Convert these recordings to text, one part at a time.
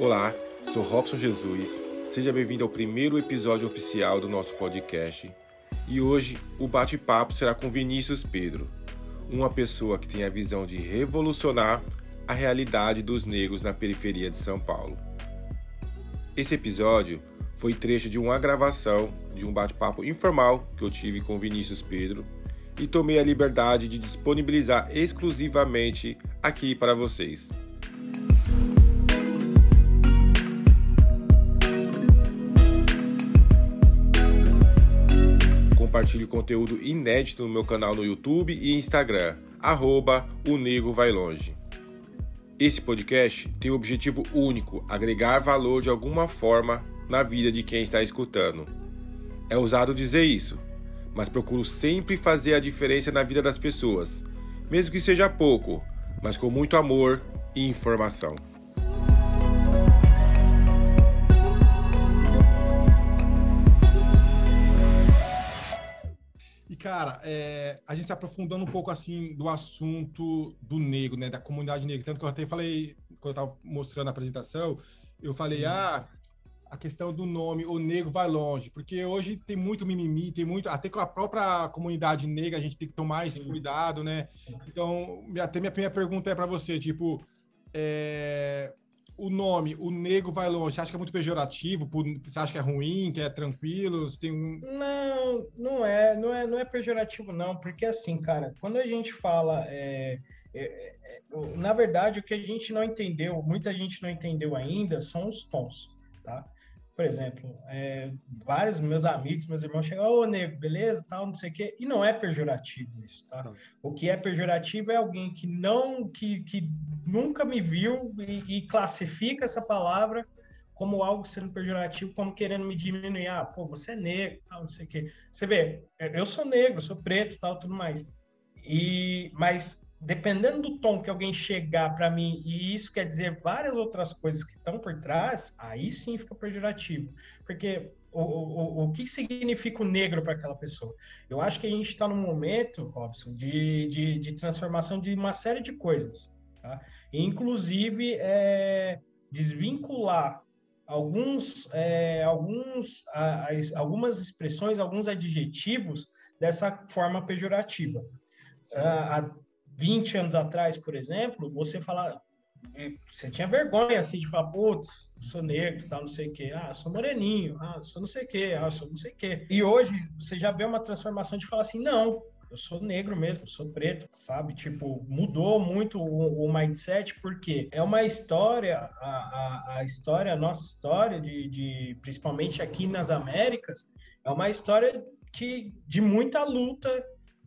Olá, sou Robson Jesus. Seja bem-vindo ao primeiro episódio oficial do nosso podcast. E hoje o bate-papo será com Vinícius Pedro, uma pessoa que tem a visão de revolucionar a realidade dos negros na periferia de São Paulo. Esse episódio foi trecho de uma gravação de um bate-papo informal que eu tive com Vinícius Pedro e tomei a liberdade de disponibilizar exclusivamente aqui para vocês. Compartilhe conteúdo inédito no meu canal no YouTube e Instagram, arroba o Nego Vai Longe. Esse podcast tem o objetivo único, agregar valor de alguma forma na vida de quem está escutando. É usado dizer isso, mas procuro sempre fazer a diferença na vida das pessoas, mesmo que seja pouco, mas com muito amor e informação. Cara, é, a gente está aprofundando um pouco, assim, do assunto do negro, né? Da comunidade negra. Tanto que eu até falei, quando eu estava mostrando a apresentação, eu falei, ah, a questão do nome, o negro vai longe, porque hoje tem muito mimimi, tem muito, até com a própria comunidade negra a gente tem que tomar esse cuidado, né? Então, até minha primeira pergunta é para você, tipo, é, o nome, o negro vai longe, você acha que é muito pejorativo? Você acha que é ruim, que é tranquilo? Você tem um... Não, não é, não é, não é pejorativo não, porque assim, cara, quando a gente fala é, é, é, na verdade, o que a gente não entendeu, muita gente não entendeu ainda, são os tons, tá? Por exemplo, é, vários meus amigos, meus irmãos chegam, ô, nego, beleza, tal, não sei o quê, e não é pejorativo isso, tá? O que é pejorativo é alguém que não, que, que nunca me viu e, e classifica essa palavra como algo sendo pejorativo, como querendo me diminuir. Ah, pô, você é negro, tal, não sei o quê. Você vê, eu sou negro, sou preto, tal, tudo mais. E, mas dependendo do tom que alguém chegar para mim, e isso quer dizer várias outras coisas que estão por trás, aí sim fica pejorativo. Porque o, o, o que significa o negro para aquela pessoa? Eu acho que a gente está num momento, Robson, de, de, de, transformação de uma série de coisas. Tá? inclusive, é, desvincular alguns, é, alguns, algumas expressões, alguns adjetivos dessa forma pejorativa. A, 20 anos atrás, por exemplo, você falar, é, você tinha vergonha assim de falar, putz, sou negro, tal, não sei o quê, ah, sou moreninho, ah, sou não sei o quê, ah, sou não sei o quê. E hoje você já vê uma transformação de falar assim, não, eu sou negro mesmo, sou preto, sabe? Tipo, mudou muito o, o mindset, porque é uma história, a, a, a, história, a nossa história, de, de principalmente aqui nas Américas, é uma história que, de muita luta,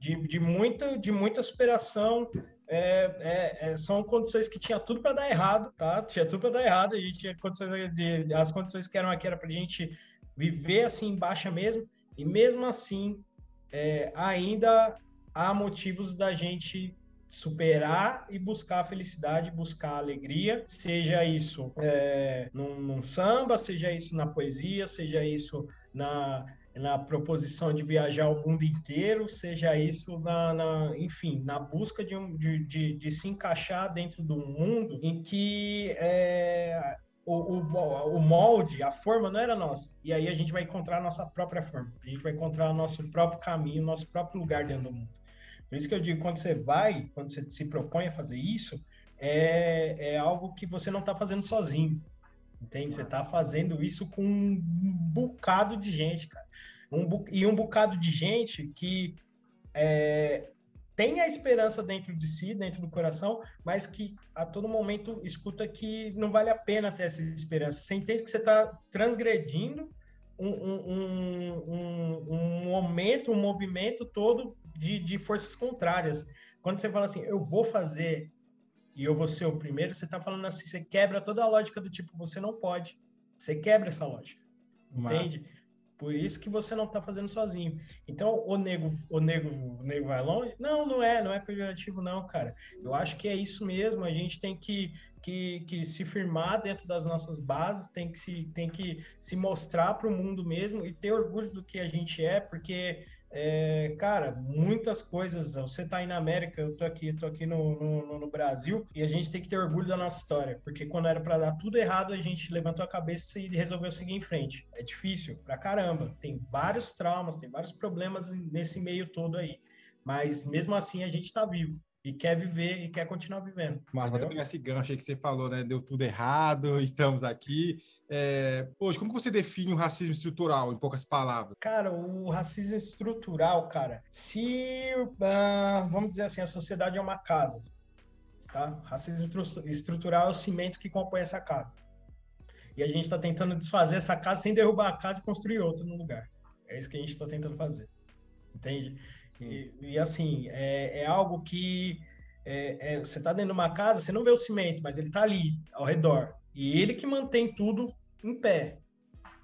de, de, muita, de muita superação. É, é, é, são condições que tinha tudo para dar errado, tá? Tinha tudo para dar errado. A gente tinha condições de, as condições que eram aqui era para a gente viver assim em baixa mesmo. E mesmo assim, é, ainda há motivos da gente superar e buscar a felicidade, buscar a alegria, seja isso é, num, num samba, seja isso na poesia, seja isso na na proposição de viajar o mundo inteiro, seja isso na, na enfim, na busca de, um, de, de, de, se encaixar dentro do mundo em que é, o, o, o, molde, a forma não era nossa. E aí a gente vai encontrar a nossa própria forma, a gente vai encontrar o nosso próprio caminho, o nosso próprio lugar dentro do mundo. Por isso que eu digo, quando você vai, quando você se propõe a fazer isso, é, é algo que você não está fazendo sozinho. Entende? Você está fazendo isso com um bocado de gente, cara. Um, e um bocado de gente que é, tem a esperança dentro de si, dentro do coração, mas que a todo momento escuta que não vale a pena ter essa esperança. Você entende que você está transgredindo um, um, um, um, momento, um movimento todo de, de forças contrárias. Quando você fala assim, eu vou fazer e eu vou ser o primeiro, você está falando assim, você quebra toda a lógica do tipo, você não pode. Você quebra essa lógica. Entende? Por isso que você não está fazendo sozinho. Então, o nego, o nego, o nego vai longe? Não, não é, não é pejorativo, não, cara. Eu acho que é isso mesmo. A gente tem que, que, que se firmar dentro das nossas bases, tem que se, tem que se mostrar para o mundo mesmo e ter orgulho do que a gente é, porque é, cara, muitas coisas. Você tá aí na América, eu tô aqui, tô aqui no, no, no, Brasil, e a gente tem que ter orgulho da nossa história, porque quando era para dar tudo errado, a gente levantou a cabeça e resolveu seguir em frente. É difícil pra caramba. Tem vários traumas, tem vários problemas nesse meio todo aí. Mas mesmo assim a gente tá vivo e quer viver e quer continuar vivendo. Mas vou pegar esse gancho aí que você falou, né? Deu tudo errado, estamos aqui. É... Hoje, como você define o racismo estrutural, em poucas palavras? Cara, o racismo estrutural, cara, se, uh, vamos dizer assim, a sociedade é uma casa, tá? Racismo estrutural é o cimento que compõe essa casa. E a gente está tentando desfazer essa casa sem derrubar a casa e construir outra no lugar. É isso que a gente está tentando fazer. Entende? E, e, assim, é, é, algo que é, é, você está dentro de uma casa, você não vê o cimento, mas ele está ali, ao redor. E ele que mantém tudo em pé.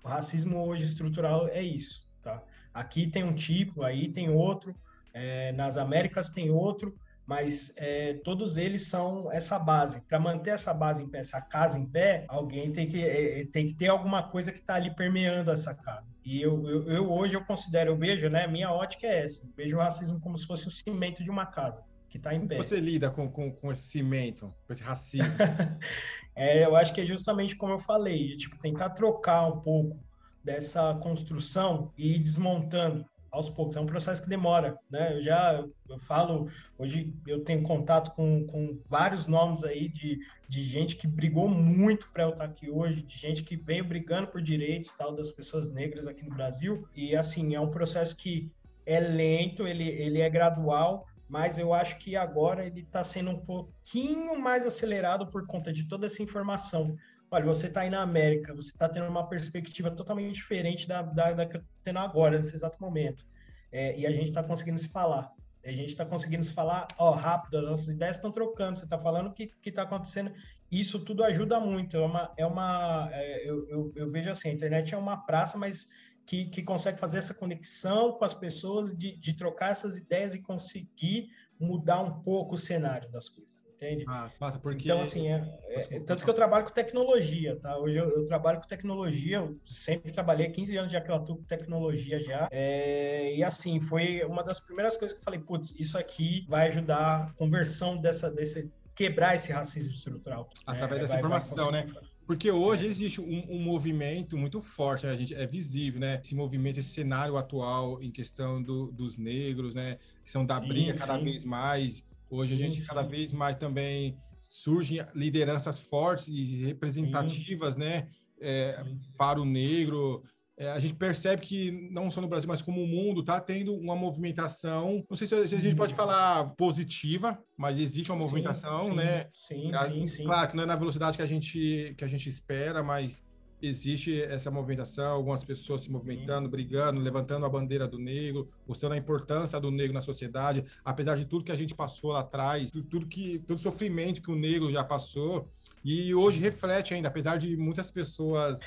O racismo hoje estrutural é isso, tá? Aqui tem um tipo, aí tem outro, é, nas Américas tem outro, mas é, todos eles são essa base. Para manter essa base em pé, essa casa em pé, alguém tem que, é, tem que ter alguma coisa que está ali permeando essa casa. E eu, eu, eu, hoje eu considero, eu vejo, né? Minha ótica é essa. Eu vejo o racismo como se fosse o cimento de uma casa que está em pé. Como você lida com, com, com esse cimento, com esse racismo? é, eu acho que é justamente como eu falei, tipo, tentar trocar um pouco dessa construção e ir desmontando aos poucos. É um processo que demora, né? Eu já eu falo, hoje eu tenho contato com, com vários nomes aí de, de gente que brigou muito para eu estar aqui hoje, de gente que veio brigando por direitos tal das pessoas negras aqui no Brasil. E assim, é um processo que é lento, ele, ele é gradual, mas eu acho que agora ele está sendo um pouquinho mais acelerado por conta de toda essa informação olha, você está aí na América, você está tendo uma perspectiva totalmente diferente da, da, da que eu estou tendo agora, nesse exato momento. É, e a gente está conseguindo se falar. A gente está conseguindo se falar, ó, rápido, as nossas ideias estão trocando, você está falando o que está acontecendo. Isso tudo ajuda muito. É uma. É uma é, eu, eu, eu, vejo assim, a internet é uma praça, mas que, que consegue fazer essa conexão com as pessoas, de, de trocar essas ideias e conseguir mudar um pouco o cenário das coisas entende? Ah, porque... Então, assim, é, é, tanto que eu trabalho com tecnologia, tá? Hoje eu, eu, trabalho com tecnologia, eu sempre trabalhei, 15 anos já que eu atuo com tecnologia já, é, e assim, foi uma das primeiras coisas que eu falei, putz, isso aqui vai ajudar a conversão dessa, desse, quebrar esse racismo estrutural. Através né? dessa vai, informação, vai né? Porque hoje existe um, um, movimento muito forte, né? a gente é visível, né? Esse movimento, esse cenário atual em questão do, dos negros, né? Que são da sim, briga cada sim. vez mais Hoje a gente cada vez mais também surgem lideranças fortes e representativas, sim. né, é, para o negro. É, a gente percebe que não só no Brasil, mas como o mundo está tendo uma movimentação. Não sei se a gente pode uhum. falar positiva, mas existe uma movimentação, sim, né? Sim, sim, sim. Claro que não é na velocidade que a gente que a gente espera, mas existe essa movimentação, algumas pessoas se movimentando, Sim. brigando, levantando a bandeira do negro, mostrando a importância do negro na sociedade, apesar de tudo que a gente passou lá atrás, tudo que todo o sofrimento que o negro já passou, e hoje reflete ainda, apesar de muitas pessoas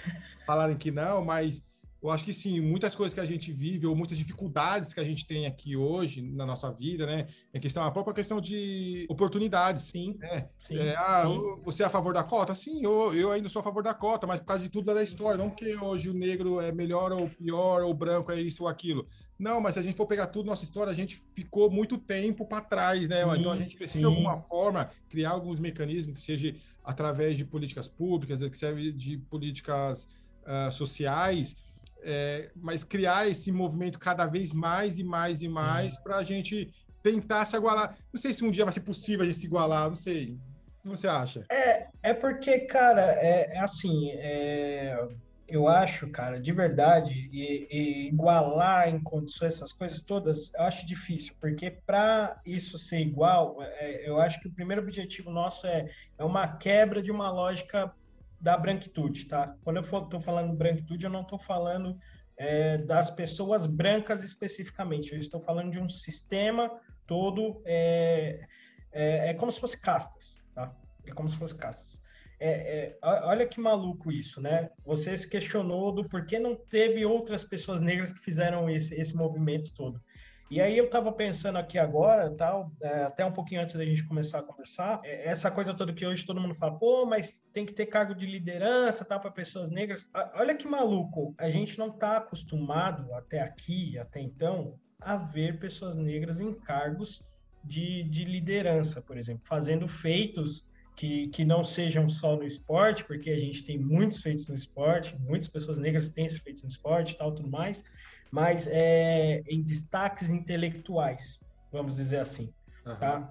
falarem que não, mas eu acho que sim, muitas coisas que a gente vive, ou muitas dificuldades que a gente tem aqui hoje na nossa vida, né? É questão, a própria questão de oportunidades. Sim. Né? sim, é, ah, sim. Você é a favor da cota? Sim, eu, eu ainda sou a favor da cota, mas por causa de tudo da história, não que hoje o negro é melhor ou pior, ou o branco é isso ou aquilo. Não, mas se a gente for pegar tudo nossa história, a gente ficou muito tempo para trás, né? Sim, então a gente precisa, sim. de alguma forma, criar alguns mecanismos, que seja através de políticas públicas, que serve de políticas uh, sociais, é, mas criar esse movimento cada vez mais e mais e mais para a gente tentar se igualar. Não sei se um dia vai ser possível a gente se igualar, não sei. O que você acha? É, é porque, cara, é, é assim, é, eu acho, cara, de verdade, e, e, igualar em condições essas coisas todas, eu acho difícil, porque para isso ser igual, é, eu acho que o primeiro objetivo nosso é, é uma quebra de uma lógica da branquitude, tá? Quando eu estou falando branquitude, eu não estou falando é, das pessoas brancas especificamente, eu estou falando de um sistema todo, é, é, é como se fosse castas, tá? É como se fosse castas. É, é, olha que maluco isso, né? Você se questionou do porquê não teve outras pessoas negras que fizeram esse, esse movimento todo. E aí eu estava pensando aqui agora, tal, é, até um pouquinho antes da gente começar a conversar, é, essa coisa toda que hoje todo mundo fala, pô, mas tem que ter cargo de liderança, tal, para pessoas negras. Olha que maluco, a gente não está acostumado até aqui, até então, haver pessoas negras em cargos de, de liderança, por exemplo, fazendo feitos que, que não sejam só no esporte, porque a gente tem muitos feitos no esporte, muitas pessoas negras têm esse feito no esporte tal, tudo mais, mas é, em destaques intelectuais, vamos dizer assim, uhum. tá?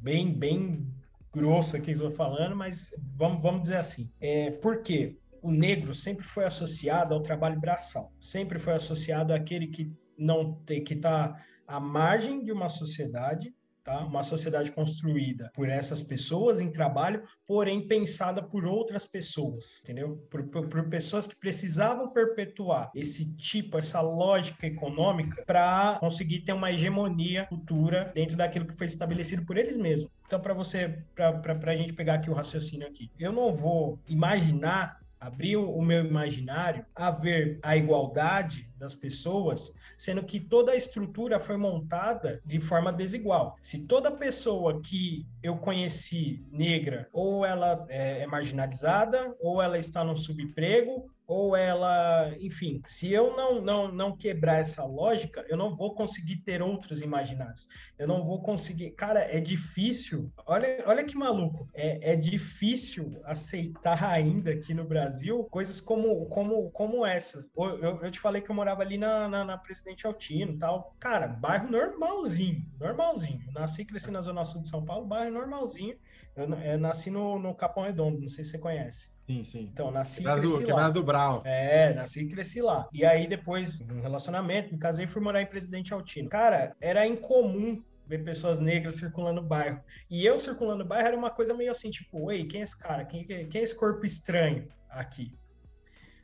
Bem, bem grosso aqui que eu tô falando, mas vamos, vamos dizer assim. É, por quê? O negro sempre foi associado ao trabalho braçal, sempre foi associado àquele que não tem, que está à margem de uma sociedade, tá? Uma sociedade construída por essas pessoas em trabalho, porém pensada por outras pessoas, entendeu? Por, por, por pessoas que precisavam perpetuar esse tipo, essa lógica econômica para conseguir ter uma hegemonia futura dentro daquilo que foi estabelecido por eles mesmos. Então, para você, para a gente pegar aqui o raciocínio aqui, eu não vou imaginar abrir o meu imaginário a ver a igualdade das pessoas, sendo que toda a estrutura foi montada de forma desigual. Se toda pessoa que eu conheci negra, ou ela é, é marginalizada, ou ela está num subemprego, ou ela, enfim, se eu não, não, não quebrar essa lógica, eu não vou conseguir ter outros imaginários. Eu não vou conseguir. Cara, é difícil. Olha, olha que maluco. É, é difícil aceitar ainda aqui no Brasil coisas como, como, como essa. Eu, eu, te falei que eu morava ali na, na, na Presidente Altino tal. Cara, bairro normalzinho, normalzinho. Eu nasci cresci na Zona Sul de São Paulo, bairro normalzinho. Eu, eu nasci no, no Capão Redondo, não sei se você conhece. Sim, sim. Então, nasci quebrado e cresci do, lá. Brau. É, nasci e cresci lá. E aí, depois, um relacionamento, me casei e fui morar em Presidente Altino. Cara, era incomum ver pessoas negras circulando no bairro. E eu circulando no bairro era uma coisa meio assim, tipo, ei, quem é esse cara? Quem, quem é esse corpo estranho aqui?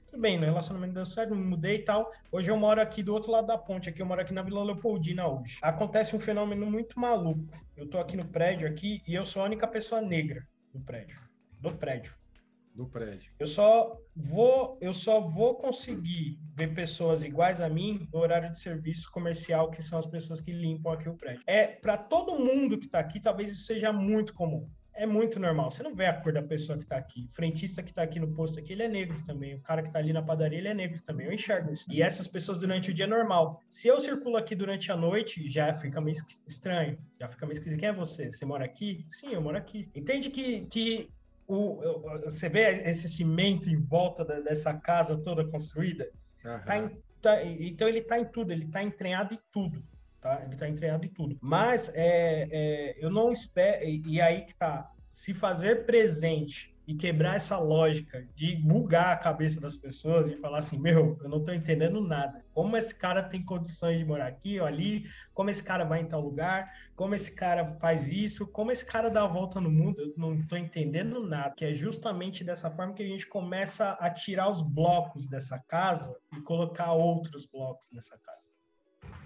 Tudo bem, no relacionamento deu certo, me mudei e tal. Hoje eu moro aqui do outro lado da ponte, aqui eu moro aqui na Vila Leopoldina hoje. Acontece um fenômeno muito maluco. Eu tô aqui no prédio aqui e eu sou a única pessoa negra do prédio. Do prédio do prédio. Eu só vou, eu só vou conseguir ver pessoas iguais a mim no horário de serviço comercial, que são as pessoas que limpam aqui o prédio. É para todo mundo que está aqui, talvez isso seja muito comum. É muito normal. Você não vê a cor da pessoa que está aqui. O frentista que está aqui no posto aqui, ele é negro também. O cara que está ali na padaria, ele é negro também. Eu enxergo isso. E essas pessoas durante o dia é normal. Se eu circulo aqui durante a noite, já fica meio estranho. Já fica meio esquisito. Quem é você? Você mora aqui? Sim, eu moro aqui. Entende que, que o, você vê esse cimento em volta da, dessa casa toda construída? Uhum. Tá em, tá, então ele está em tudo, ele está entranhado em tudo. Tá? Ele está entranhado em tudo. Mas é, é, eu não espero. E, e aí que tá. Se fazer presente e quebrar essa lógica de bugar a cabeça das pessoas e falar assim, meu, eu não tô entendendo nada. Como esse cara tem condições de morar aqui ou ali? Como esse cara vai em tal lugar? Como esse cara faz isso? Como esse cara dá a volta no mundo? Eu não tô entendendo nada. Que é justamente dessa forma que a gente começa a tirar os blocos dessa casa e colocar outros blocos nessa casa.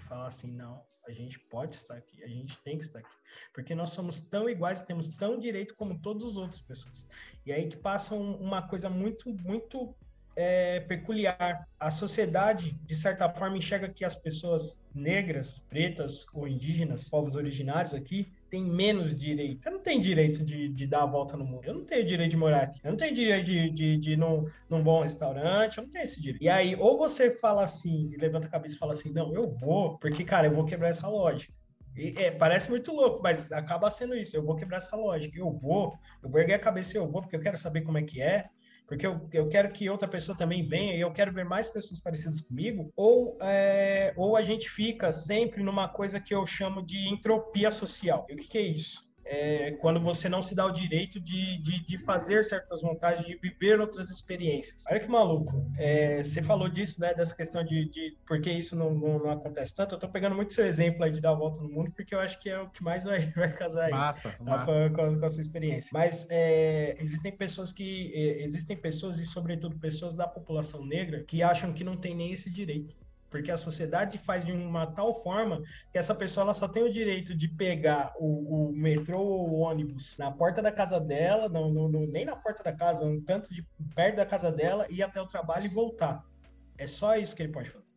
Falar assim, não, a gente pode estar aqui, a gente tem que estar aqui. Porque nós somos tão iguais, temos tão direito como todas as outras pessoas. E aí que passa um, uma coisa muito, muito é, peculiar. A sociedade, de certa forma, enxerga que as pessoas negras, pretas ou indígenas, povos originários aqui, tem menos direito. Eu não tenho direito de, de, dar a volta no mundo. Eu não tenho direito de morar aqui. Eu não tenho direito de, de, de ir num, num bom restaurante. Eu não tenho esse direito. E aí, ou você fala assim, levanta a cabeça e fala assim: não, eu vou, porque, cara, eu vou quebrar essa lógica. E, é, parece muito louco, mas acaba sendo isso. Eu vou quebrar essa lógica. Eu vou, eu vou erguer a cabeça e eu vou, porque eu quero saber como é que é porque eu, eu quero que outra pessoa também venha e eu quero ver mais pessoas parecidas comigo, ou, é, ou a gente fica sempre numa coisa que eu chamo de entropia social. E o que, que é isso? É, quando você não se dá o direito de, de, de, fazer certas vontades, de viver outras experiências. Olha que maluco. É, você falou disso, né? Dessa questão de, de por que isso não, não, não, acontece tanto. Eu tô pegando muito seu exemplo aí de dar a volta no mundo, porque eu acho que é o que mais vai, vai casar aí mata, tá? mata. Com, com, com, essa experiência. Mas é, existem pessoas que. É, existem pessoas, e sobretudo pessoas da população negra, que acham que não tem nem esse direito porque a sociedade faz de uma tal forma que essa pessoa ela só tem o direito de pegar o, o metrô ou o ônibus na porta da casa dela, não, não, não, nem na porta da casa, um tanto de perto da casa dela, ir até o trabalho e voltar. É só isso que ele pode fazer.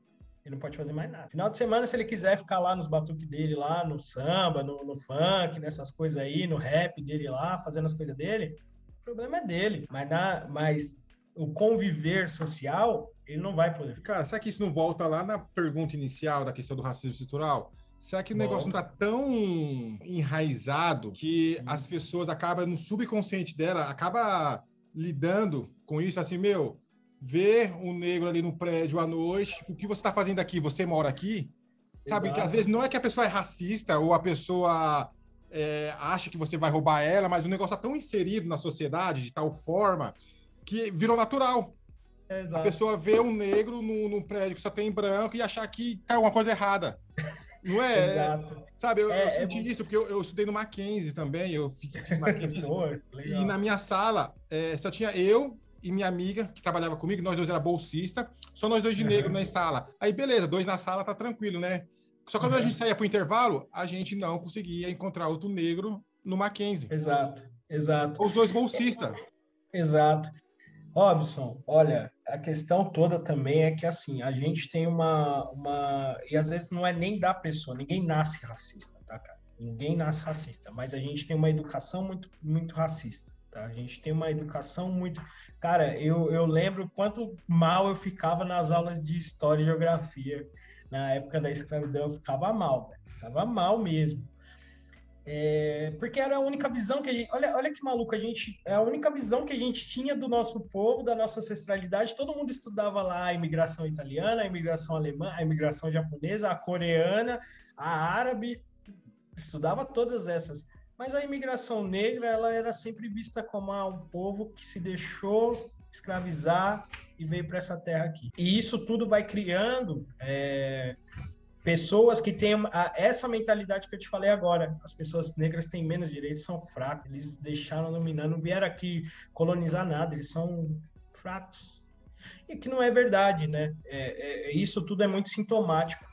Ele não pode fazer mais nada. Final de semana, se ele quiser ficar lá nos batuques dele, lá no samba, no, no funk, nessas coisas aí, no rap dele lá, fazendo as coisas dele, o problema é dele. Mas, na, mas o conviver social, ele não vai poder. Cara, será que isso não volta lá na pergunta inicial da questão do racismo estrutural? Será que o negócio não está tão enraizado que hum. as pessoas acabam no subconsciente dela, acaba lidando com isso assim, meu, ver um negro ali no prédio à noite, o que você está fazendo aqui? Você mora aqui? Sabe, Exato. que às vezes não é que a pessoa é racista ou a pessoa é, acha que você vai roubar ela, mas o negócio está tão inserido na sociedade de tal forma que virou natural. Exato. A pessoa vê um negro no, no prédio que só tem branco e achar que tá uma coisa errada. Não é? Exato. Sabe, eu, é, eu senti é isso, porque eu, eu, estudei no Mackenzie também, eu fiz, fiz Mackenzie. e na minha sala é, só tinha eu e minha amiga, que trabalhava comigo, nós dois era bolsista, só nós dois de negro uhum. na sala. Aí, beleza, dois na sala, tá tranquilo, né? Só que quando uhum. a gente saía pro intervalo, a gente não conseguia encontrar outro negro no Mackenzie. Exato, exato. Os dois bolsistas. Exato. Robson, olha, a questão toda também é que assim, a gente tem uma, uma. E às vezes não é nem da pessoa, ninguém nasce racista, tá, cara? Ninguém nasce racista, mas a gente tem uma educação muito, muito racista, tá? A gente tem uma educação muito. Cara, eu, eu lembro quanto mal eu ficava nas aulas de história e geografia. Na época da escravidão, eu ficava mal, velho. Ficava mal mesmo. É, porque era a única visão que a gente. Olha, olha que maluco, a gente. É a única visão que a gente tinha do nosso povo, da nossa ancestralidade. Todo mundo estudava lá a imigração italiana, a imigração alemã, a imigração japonesa, a coreana, a árabe, estudava todas essas. Mas a imigração negra, ela era sempre vista como ah, um povo que se deixou escravizar e veio para essa terra aqui. E isso tudo vai criando é, pessoas que têm essa mentalidade que eu te falei agora. As pessoas negras têm menos direitos, são fracos. Eles deixaram dominar, não vieram aqui colonizar nada, eles são fracos. E que não é verdade, né? É, é, isso tudo é muito sintomático.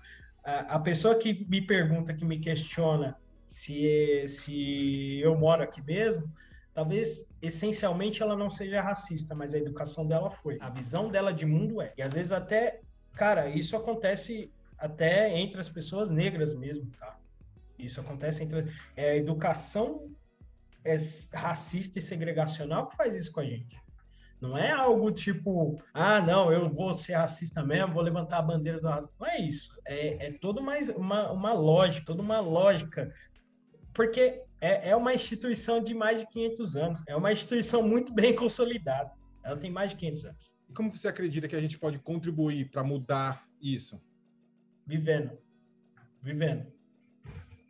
A, a, pessoa que me pergunta, que me questiona se, se eu moro aqui mesmo, talvez essencialmente ela não seja racista, mas a educação dela foi. A visão dela de mundo é. E às vezes até, cara, isso acontece até entre as pessoas negras mesmo, tá? Isso acontece entre é, a educação é racista e segregacional que faz isso com a gente. Não é algo tipo, ah, não, eu vou ser racista mesmo, vou levantar a bandeira do racismo. Não é isso. É, é toda uma, uma, uma lógica, toda uma lógica. Porque é, é uma instituição de mais de 500 anos. É uma instituição muito bem consolidada. Ela tem mais de 500 anos. E como você acredita que a gente pode contribuir para mudar isso? Vivendo, vivendo,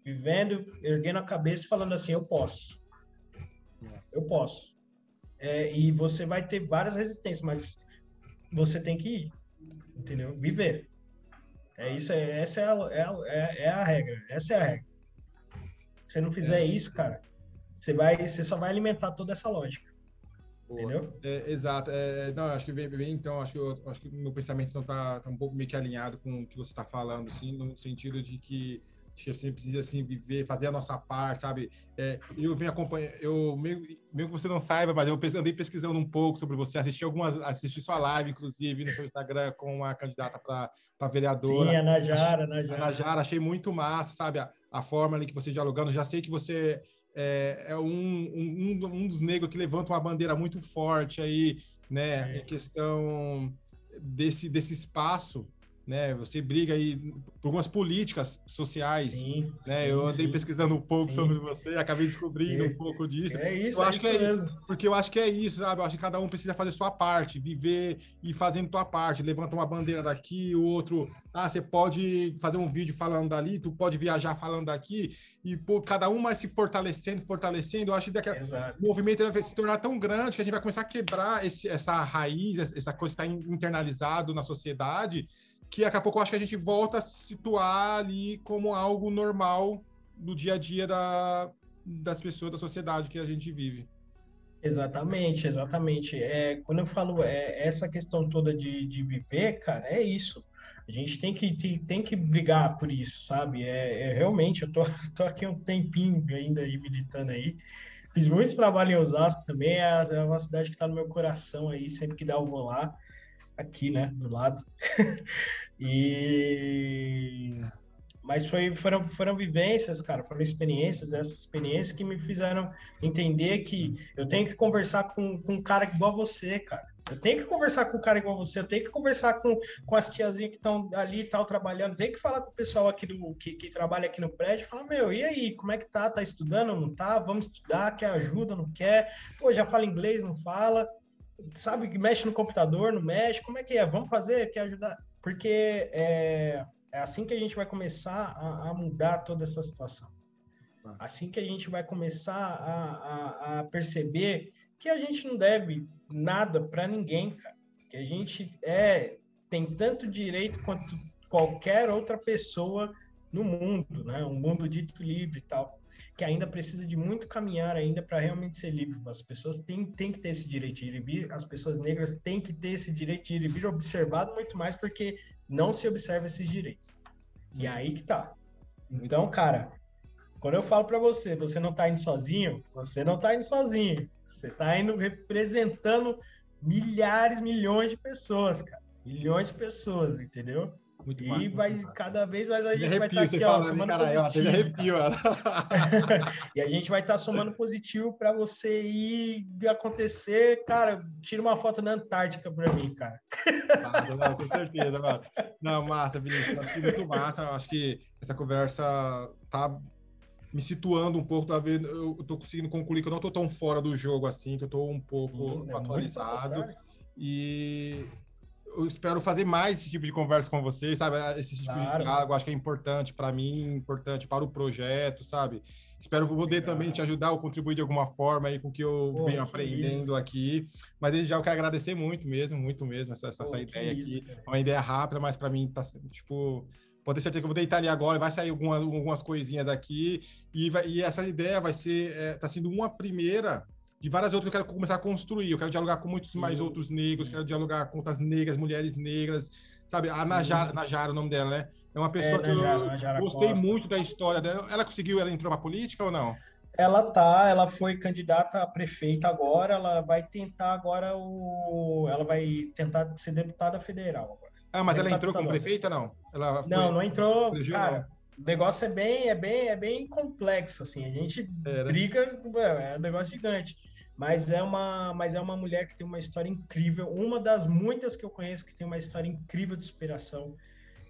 vivendo, erguendo a cabeça e falando assim, eu posso, eu posso. É, e você vai ter várias resistências, mas você tem que ir, entendeu? Viver. É isso, é, essa é a, é, é, é a regra, essa é a regra. Se você não fizer isso, cara, você vai, você só vai alimentar toda essa lógica. Entendeu? É, exato. É, não, acho que bem, bem então, acho que, eu, acho que o meu pensamento então tá, tá um pouco meio que alinhado com o que você está falando, assim, no sentido de que que você precisa assim viver, fazer a nossa parte, sabe? É, eu me acompanho, eu meio, meio que você não saiba, mas eu andei pesquisando um pouco sobre você, assisti algumas, assisti sua live, inclusive, no seu Instagram com uma candidata para vereadora. Sim, a Najara, a Najara. A Najara, achei muito massa, sabe? A, a forma ali que você dialogando, já sei que você é, é um, um, um, dos negros que levanta uma bandeira muito forte aí, né, é. em questão desse, desse espaço né? Você briga aí por algumas políticas sociais, sim, né? Sim, eu andei sim. pesquisando um pouco sobre você, acabei descobrindo é, um pouco disso. É isso, eu é isso é mesmo. Porque eu acho que é isso, sabe? Eu acho que cada um precisa fazer sua parte, viver e fazendo sua parte. Levanta uma bandeira daqui, o outro, ah, você pode fazer um vídeo falando dali, tu pode viajar falando daqui e pô, cada um vai se fortalecendo, fortalecendo. Eu acho que o movimento vai se tornar tão grande que a gente vai começar a quebrar esse, essa raiz, essa coisa que está internalizado na sociedade que daqui a pouco eu acho que a gente volta a se situar ali como algo normal do dia a dia da, das pessoas, da sociedade que a gente vive. Exatamente, exatamente. É, quando eu falo é, essa questão toda de, de viver, cara, é isso. A gente tem que, tem que brigar por isso, sabe? É, é realmente, eu tô, tô aqui um tempinho ainda aí militando aí. Fiz muito trabalho em Osasco também, é, é uma cidade que está no meu coração aí, sempre que dá eu vou lá aqui, né, do lado. e mas foi, foram, foram vivências, cara, foram experiências, essas experiências que me fizeram entender que eu tenho que conversar com, com um cara igual você, cara. Eu tenho que conversar com o cara igual você, eu tenho que conversar com, com as tiazinhas que estão ali e tal, trabalhando, tenho que falar com o pessoal aqui do, que, que trabalha aqui no prédio, falar, meu, e aí, como é que tá? Tá estudando, não tá? Vamos estudar, quer ajuda, não quer? Pô, já fala inglês, não fala? Sabe que mexe no computador, não mexe? Como é que é? Vamos fazer, quer ajudar? Porque é, é assim que a gente vai começar a, a mudar toda essa situação. Assim que a gente vai começar a, a, a perceber que a gente não deve nada para ninguém, cara. Que a gente é tem tanto direito quanto qualquer outra pessoa no mundo, né? Um mundo dito livre e tal, que ainda precisa de muito caminhar ainda para realmente ser livre. As pessoas têm, têm que ter esse direito de ir e vir, as pessoas negras têm que ter esse direito de ir e vir observado muito mais porque não se observa esses direitos. E aí que tá. Então, cara, quando eu falo para você, você não tá indo sozinho, você não tá indo sozinho. Você está indo representando milhares, milhões de pessoas, cara. Milhões de pessoas, entendeu? Muito e vai cada vez mais a gente arrepio, vai estar tá aqui, ó, somando cara, positivo. Arrepio, e a gente vai estar tá somando positivo para você ir acontecer, cara. Tira uma foto na Antártica para mim, cara. Ah, não, com certeza, mano. Não, Marta, Vinícius, muito massa. Acho que essa conversa tá me situando um pouco, tá vendo? Eu tô conseguindo concluir que eu não tô tão fora do jogo assim, que eu tô um pouco Sim, é atualizado. e eu espero fazer mais esse tipo de conversa com vocês, sabe? Esse tipo claro. de diálogo, acho que é importante para mim, importante para o projeto, sabe? Espero poder também te ajudar ou contribuir de alguma forma aí com o que eu Pô, venho que aprendendo isso. aqui. Mas desde já eu quero agradecer muito mesmo, muito mesmo, essa, Pô, essa ideia aqui. Isso, uma ideia rápida, mas para mim tá, tipo, Pode ter certeza que eu vou deitar ali agora, vai sair alguma, algumas coisinhas daqui, e, vai, e essa ideia vai ser, é, tá sendo uma primeira de várias outras que eu quero começar a construir. Eu quero dialogar com muitos sim, mais outros negros, sim. quero dialogar com outras negras, mulheres negras, sabe? A Najara, Najara, o nome dela, né? É uma pessoa é, que Najara, eu Najara gostei Costa. muito da história dela. Ela conseguiu, ela entrou na política ou não? Ela tá, ela foi candidata a prefeita agora, ela vai tentar agora o. Ela vai tentar ser deputada federal agora. Ah, mas ela entrou como prefeita, não? Ela não, foi... não entrou. Cara, o negócio é bem, é bem, é bem complexo, assim. A gente é, né? briga, é um negócio gigante. Mas é uma, mas é uma mulher que tem uma história incrível, uma das muitas que eu conheço que tem uma história incrível de superação.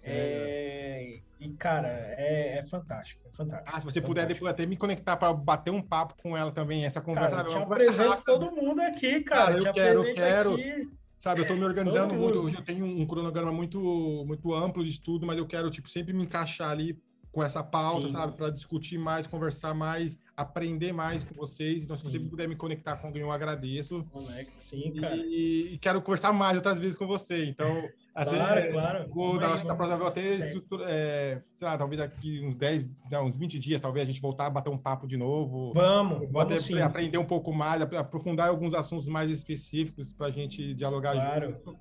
É, e, cara, é, é, fantástico, é fantástico. Ah, se você puder depois até me conectar para bater um papo com ela também, essa conversa. Cara, eu te apresento todo mundo aqui, cara. cara eu te quero, apresento eu quero. aqui. Sabe, eu estou me organizando muito, eu tenho um cronograma muito, muito amplo de estudo, mas eu quero, tipo, sempre me encaixar ali com essa pauta, Sim. sabe, para discutir mais, conversar mais, aprender mais com vocês. Então, se você puder me conectar com alguém, eu agradeço. Conecte, sim, cara. E, e, quero conversar mais outras vezes com você. Então, até, claro, claro. Vou, da, da próxima vez, até, é, sei lá, talvez daqui uns 10, não, uns 20 dias, talvez a gente voltar a bater um papo de novo. Vamos, vamos até sim. aprender um pouco mais, aprofundar alguns assuntos mais específicos para a gente dialogar claro. junto.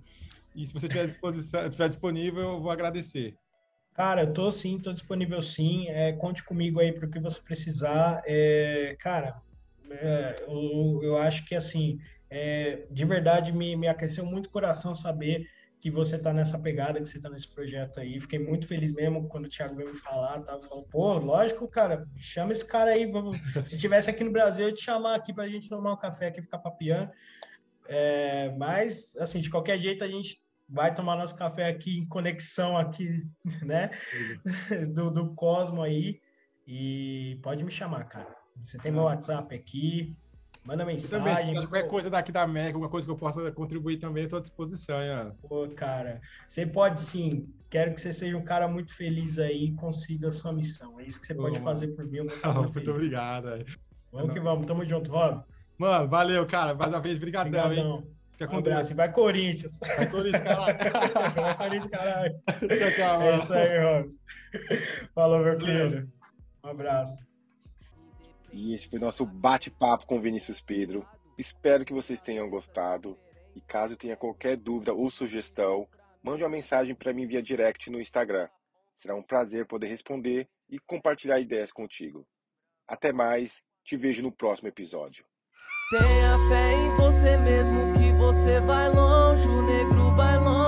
E se você estiver disponível, eu vou agradecer. Cara, eu tô sim, tô disponível sim. É, conte comigo aí para o que você precisar. É, cara, é, eu, eu acho que assim, é, de verdade me, me aqueceu muito o coração saber que você tá nessa pegada, que você tá nesse projeto aí. Fiquei muito feliz mesmo quando o Thiago veio me falar, tava falando, pô, lógico, cara, chama esse cara aí, se tivesse aqui no Brasil, eu ia te chamar aqui pra gente tomar um café aqui, ficar papiando. É, mas, assim, de qualquer jeito, a gente vai tomar nosso café aqui em conexão aqui, né, do, do Cosmo aí, e pode me chamar, cara. Você tem meu WhatsApp aqui, Manda mensagem. Também, qualquer coisa daqui da América, alguma coisa que eu possa contribuir também, estou à disposição, Ana. Pô, cara, você pode sim. Quero que você seja um cara muito feliz aí e consiga a sua missão. É isso que você Pô, pode mano. fazer por mim. Muito, muito obrigado. Vamos que vamos. Tamo junto, Rob. Mano, valeu, cara. Mais uma vez, brigadão, hein? Fica com um abraço. Vai Corinthians. Vai Corinthians, caralho. Vai Corinthians, caralho. É isso aí, Rob. Falou, meu querido. Um abraço. E esse foi nosso bate-papo com Vinícius Pedro. Espero que vocês tenham gostado. E caso tenha qualquer dúvida ou sugestão, mande uma mensagem para mim via direct no Instagram. Será um prazer poder responder e compartilhar ideias contigo. Até mais, te vejo no próximo episódio. Tenha fé em você mesmo que você vai longe, o negro vai longe.